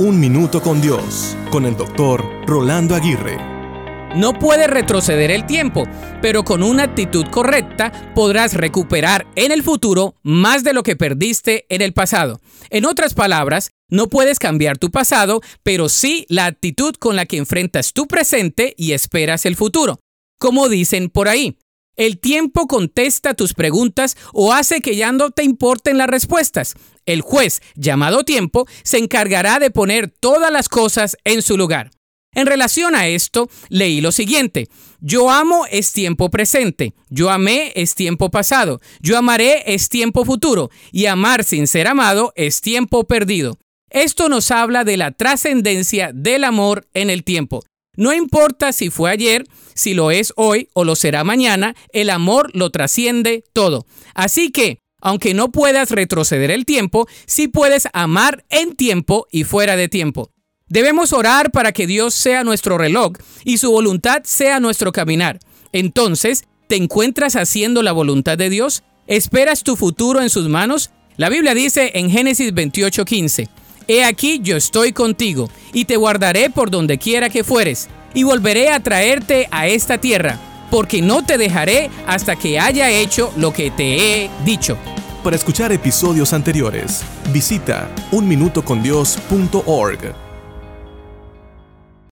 Un Minuto con Dios, con el doctor Rolando Aguirre. No puedes retroceder el tiempo, pero con una actitud correcta podrás recuperar en el futuro más de lo que perdiste en el pasado. En otras palabras, no puedes cambiar tu pasado, pero sí la actitud con la que enfrentas tu presente y esperas el futuro. Como dicen por ahí, el tiempo contesta tus preguntas o hace que ya no te importen las respuestas. El juez, llamado tiempo, se encargará de poner todas las cosas en su lugar. En relación a esto, leí lo siguiente. Yo amo es tiempo presente, yo amé es tiempo pasado, yo amaré es tiempo futuro, y amar sin ser amado es tiempo perdido. Esto nos habla de la trascendencia del amor en el tiempo. No importa si fue ayer, si lo es hoy o lo será mañana, el amor lo trasciende todo. Así que, aunque no puedas retroceder el tiempo, sí puedes amar en tiempo y fuera de tiempo. Debemos orar para que Dios sea nuestro reloj y su voluntad sea nuestro caminar. Entonces, ¿te encuentras haciendo la voluntad de Dios? ¿Esperas tu futuro en sus manos? La Biblia dice en Génesis 28:15, He aquí yo estoy contigo, y te guardaré por donde quiera que fueres, y volveré a traerte a esta tierra, porque no te dejaré hasta que haya hecho lo que te he dicho. Para escuchar episodios anteriores, visita unminutocondios.org.